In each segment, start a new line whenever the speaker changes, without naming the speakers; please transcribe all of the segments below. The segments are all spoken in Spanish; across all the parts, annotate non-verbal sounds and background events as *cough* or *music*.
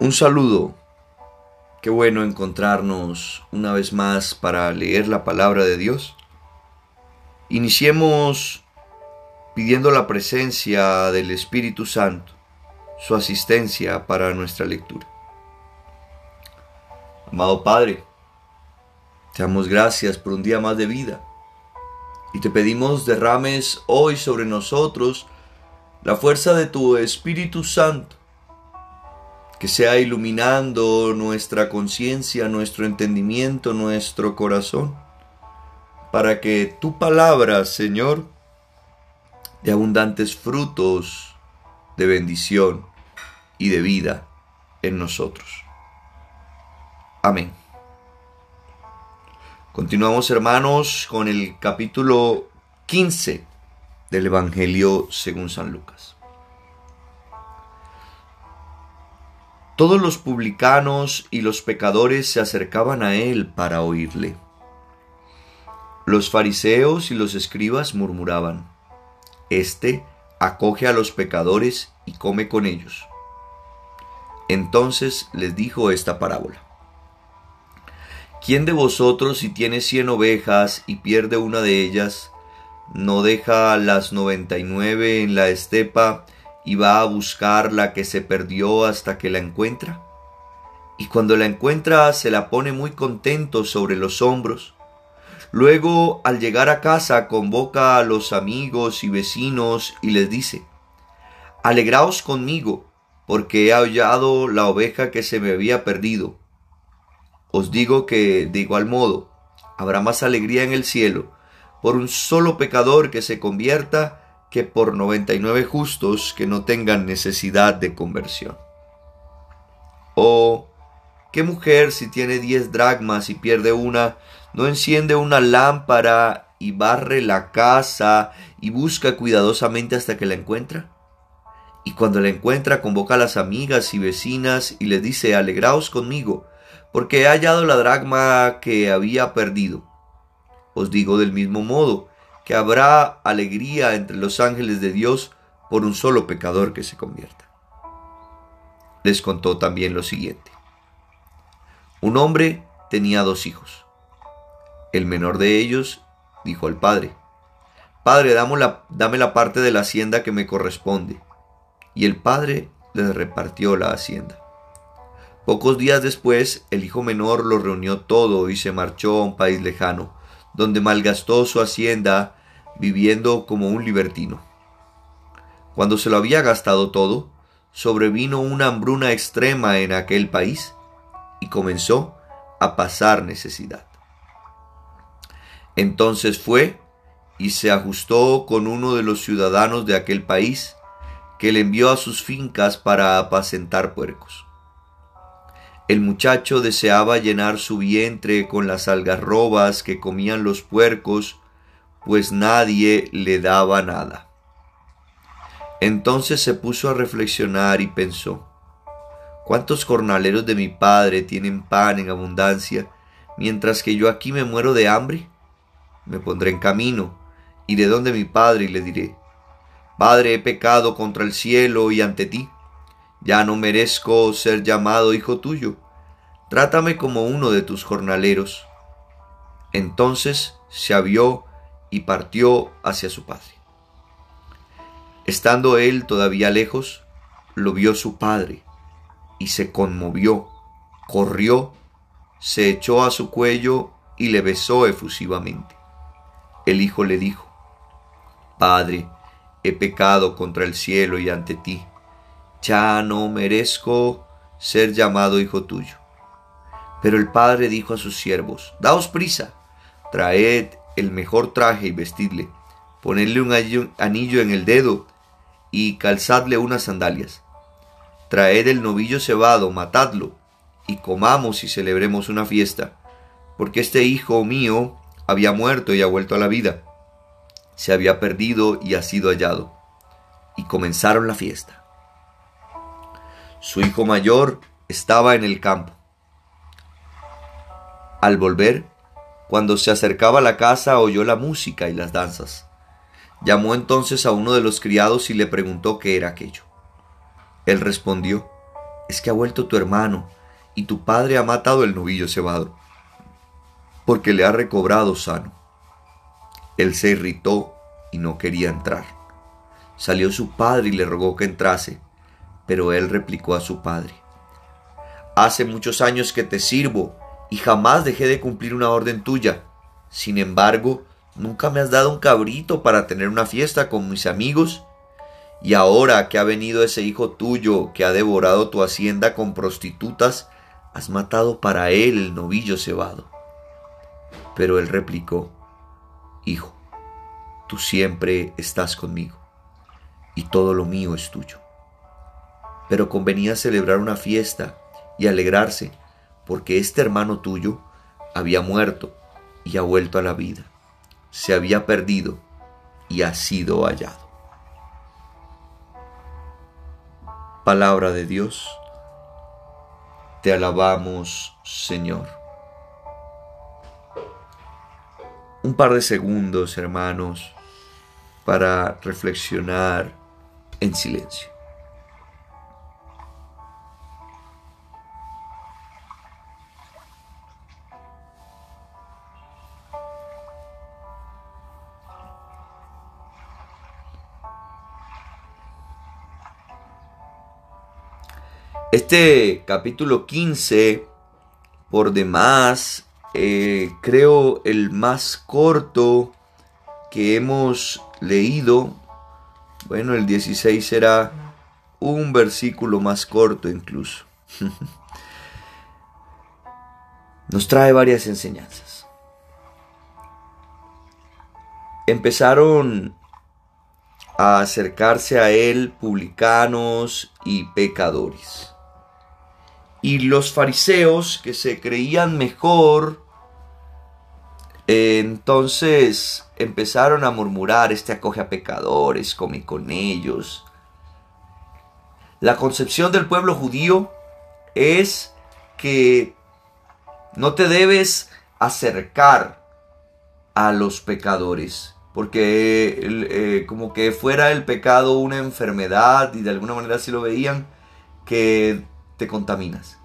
Un saludo. Qué bueno encontrarnos una vez más para leer la palabra de Dios. Iniciemos pidiendo la presencia del Espíritu Santo, su asistencia para nuestra lectura. Amado Padre, te damos gracias por un día más de vida y te pedimos derrames hoy sobre nosotros la fuerza de tu Espíritu Santo que sea iluminando nuestra conciencia, nuestro entendimiento, nuestro corazón, para que tu palabra, Señor, de abundantes frutos de bendición y de vida en nosotros. Amén. Continuamos hermanos con el capítulo 15 del Evangelio según San Lucas. Todos los publicanos y los pecadores se acercaban a él para oírle. Los fariseos y los escribas murmuraban, Este acoge a los pecadores y come con ellos. Entonces les dijo esta parábola. ¿Quién de vosotros si tiene cien ovejas y pierde una de ellas, no deja las noventa y nueve en la estepa y va a buscar la que se perdió hasta que la encuentra. Y cuando la encuentra se la pone muy contento sobre los hombros. Luego, al llegar a casa, convoca a los amigos y vecinos y les dice, Alegraos conmigo, porque he hallado la oveja que se me había perdido. Os digo que, de igual modo, habrá más alegría en el cielo por un solo pecador que se convierta que por 99 justos que no tengan necesidad de conversión. O, ¿qué mujer si tiene 10 dracmas y pierde una, no enciende una lámpara y barre la casa y busca cuidadosamente hasta que la encuentra? Y cuando la encuentra convoca a las amigas y vecinas y les dice, alegraos conmigo, porque he hallado la dracma que había perdido. Os digo del mismo modo, que habrá alegría entre los ángeles de Dios por un solo pecador que se convierta. Les contó también lo siguiente. Un hombre tenía dos hijos. El menor de ellos dijo al padre, Padre, dame la, parte de la hacienda que me corresponde. Y el padre le repartió la hacienda. Pocos días después, el hijo menor lo reunió todo y se marchó a un país lejano, donde malgastó su hacienda viviendo como un libertino. Cuando se lo había gastado todo, sobrevino una hambruna extrema en aquel país y comenzó a pasar necesidad. Entonces fue y se ajustó con uno de los ciudadanos de aquel país, que le envió a sus fincas para apacentar puercos. El muchacho deseaba llenar su vientre con las algarrobas que comían los puercos pues nadie le daba nada. Entonces se puso a reflexionar y pensó, ¿cuántos jornaleros de mi padre tienen pan en abundancia, mientras que yo aquí me muero de hambre? Me pondré en camino, iré donde mi padre y le diré, Padre, he pecado contra el cielo y ante ti, ya no merezco ser llamado hijo tuyo, trátame como uno de tus jornaleros. Entonces se avió y partió hacia su padre. Estando él todavía lejos, lo vio su padre y se conmovió, corrió, se echó a su cuello y le besó efusivamente. El hijo le dijo, Padre, he pecado contra el cielo y ante ti, ya no merezco ser llamado hijo tuyo. Pero el padre dijo a sus siervos, Daos prisa, traed el mejor traje y vestidle, ponedle un anillo en el dedo y calzadle unas sandalias. Traed el novillo cebado, matadlo, y comamos y celebremos una fiesta, porque este hijo mío había muerto y ha vuelto a la vida, se había perdido y ha sido hallado. Y comenzaron la fiesta. Su hijo mayor estaba en el campo. Al volver, cuando se acercaba a la casa oyó la música y las danzas. Llamó entonces a uno de los criados y le preguntó qué era aquello. Él respondió, es que ha vuelto tu hermano y tu padre ha matado el novillo cebado, porque le ha recobrado sano. Él se irritó y no quería entrar. Salió su padre y le rogó que entrase, pero él replicó a su padre, Hace muchos años que te sirvo y jamás dejé de cumplir una orden tuya. Sin embargo, nunca me has dado un cabrito para tener una fiesta con mis amigos. Y ahora que ha venido ese hijo tuyo que ha devorado tu hacienda con prostitutas, has matado para él el novillo cebado. Pero él replicó, Hijo, tú siempre estás conmigo, y todo lo mío es tuyo. Pero convenía celebrar una fiesta y alegrarse, porque este hermano tuyo había muerto y ha vuelto a la vida, se había perdido y ha sido hallado. Palabra de Dios, te alabamos Señor. Un par de segundos, hermanos, para reflexionar en silencio. Este capítulo 15, por demás, eh, creo el más corto que hemos leído. Bueno, el 16 será un versículo más corto incluso. *laughs* Nos trae varias enseñanzas. Empezaron a acercarse a él publicanos y pecadores y los fariseos que se creían mejor, entonces empezaron a murmurar, este acoge a pecadores, come con ellos. La concepción del pueblo judío es que no te debes acercar a los pecadores, porque eh, como que fuera el pecado una enfermedad y de alguna manera así lo veían, que te contaminas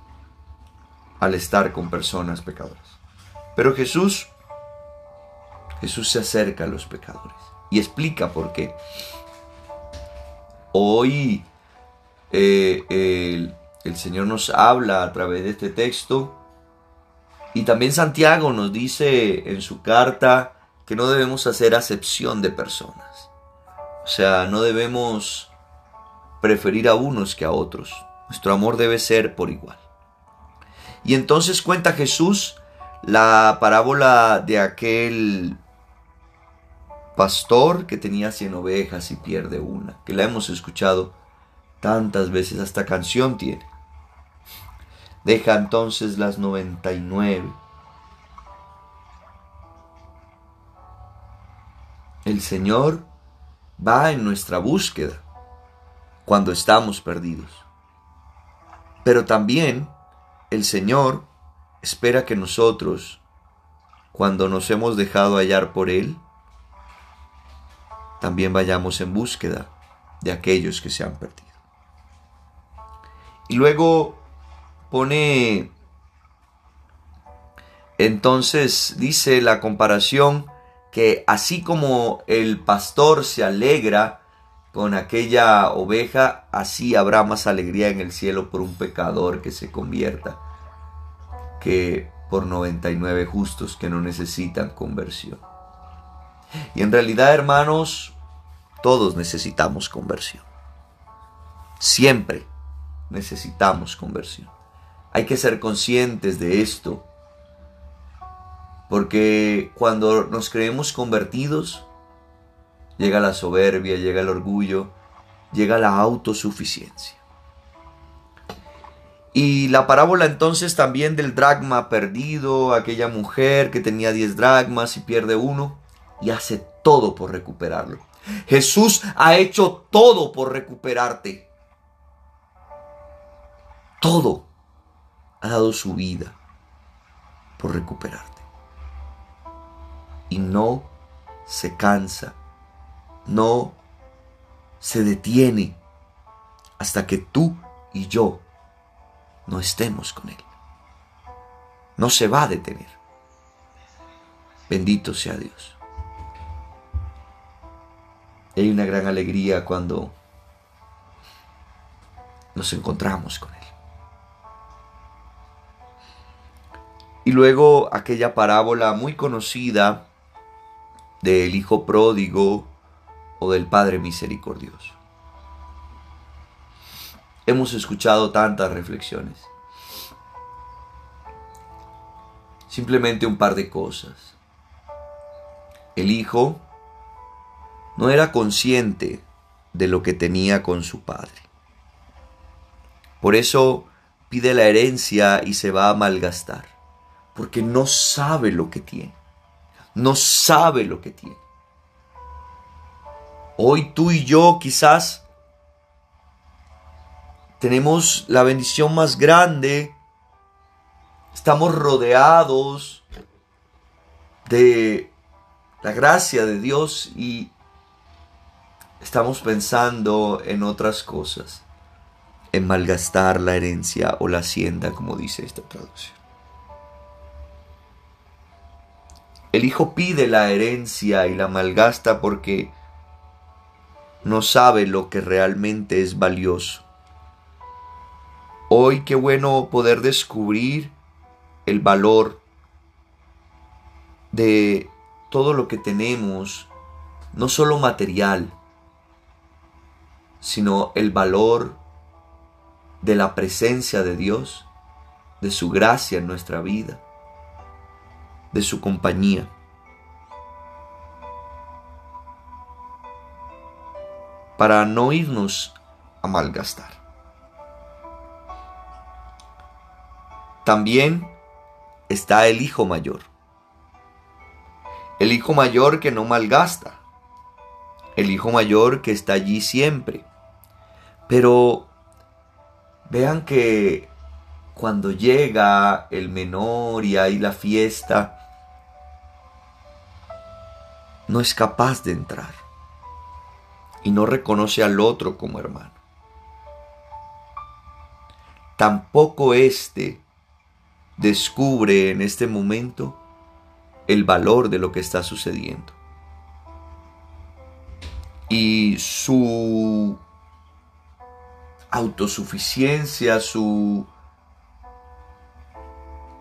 al estar con personas pecadoras. Pero Jesús, Jesús se acerca a los pecadores y explica por qué. Hoy eh, el, el Señor nos habla a través de este texto y también Santiago nos dice en su carta que no debemos hacer acepción de personas. O sea, no debemos preferir a unos que a otros. Nuestro amor debe ser por igual. Y entonces cuenta Jesús la parábola de aquel pastor que tenía cien ovejas y pierde una, que la hemos escuchado tantas veces, hasta canción tiene. Deja entonces las 99. El Señor va en nuestra búsqueda cuando estamos perdidos. Pero también el Señor espera que nosotros, cuando nos hemos dejado hallar por Él, también vayamos en búsqueda de aquellos que se han perdido. Y luego pone, entonces dice la comparación que así como el pastor se alegra con aquella oveja, así habrá más alegría en el cielo por un pecador que se convierta que por 99 justos que no necesitan conversión. Y en realidad, hermanos, todos necesitamos conversión. Siempre necesitamos conversión. Hay que ser conscientes de esto. Porque cuando nos creemos convertidos, llega la soberbia, llega el orgullo, llega la autosuficiencia. Y la parábola entonces también del dragma perdido, aquella mujer que tenía 10 dragmas y pierde uno y hace todo por recuperarlo. Jesús ha hecho todo por recuperarte. Todo. Ha dado su vida por recuperarte. Y no se cansa no se detiene hasta que tú y yo no estemos con Él. No se va a detener. Bendito sea Dios. hay una gran alegría cuando nos encontramos con Él. Y luego aquella parábola muy conocida del Hijo pródigo del Padre misericordioso. Hemos escuchado tantas reflexiones. Simplemente un par de cosas. El hijo no era consciente de lo que tenía con su padre. Por eso pide la herencia y se va a malgastar, porque no sabe lo que tiene. No sabe lo que tiene. Hoy tú y yo quizás tenemos la bendición más grande, estamos rodeados de la gracia de Dios y estamos pensando en otras cosas, en malgastar la herencia o la hacienda, como dice esta traducción. El hijo pide la herencia y la malgasta porque no sabe lo que realmente es valioso. Hoy qué bueno poder descubrir el valor de todo lo que tenemos, no solo material, sino el valor de la presencia de Dios, de su gracia en nuestra vida, de su compañía. Para no irnos a malgastar. También está el hijo mayor. El hijo mayor que no malgasta. El hijo mayor que está allí siempre. Pero vean que cuando llega el menor y hay la fiesta, no es capaz de entrar y no reconoce al otro como hermano. Tampoco éste descubre en este momento el valor de lo que está sucediendo. Y su autosuficiencia, su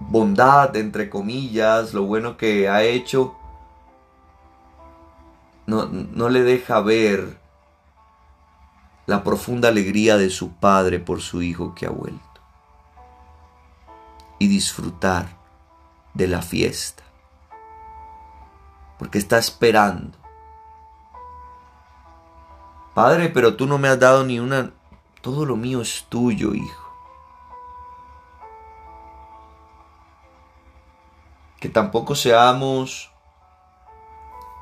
bondad, entre comillas, lo bueno que ha hecho, no, no, le deja ver la profunda alegría de su padre por su hijo que ha vuelto y disfrutar de la fiesta. Porque está esperando. Padre, pero tú no me has dado ni una... Todo lo mío es tuyo, hijo. Que tampoco seamos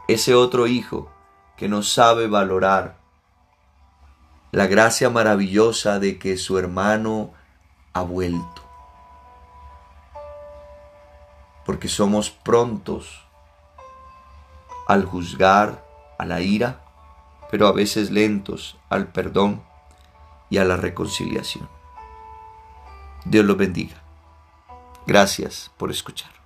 ese otro hijo que no sabe valorar la gracia maravillosa de que su hermano ha vuelto porque somos prontos al juzgar, a la ira, pero a veces lentos al perdón y a la reconciliación. Dios los bendiga. Gracias por escuchar.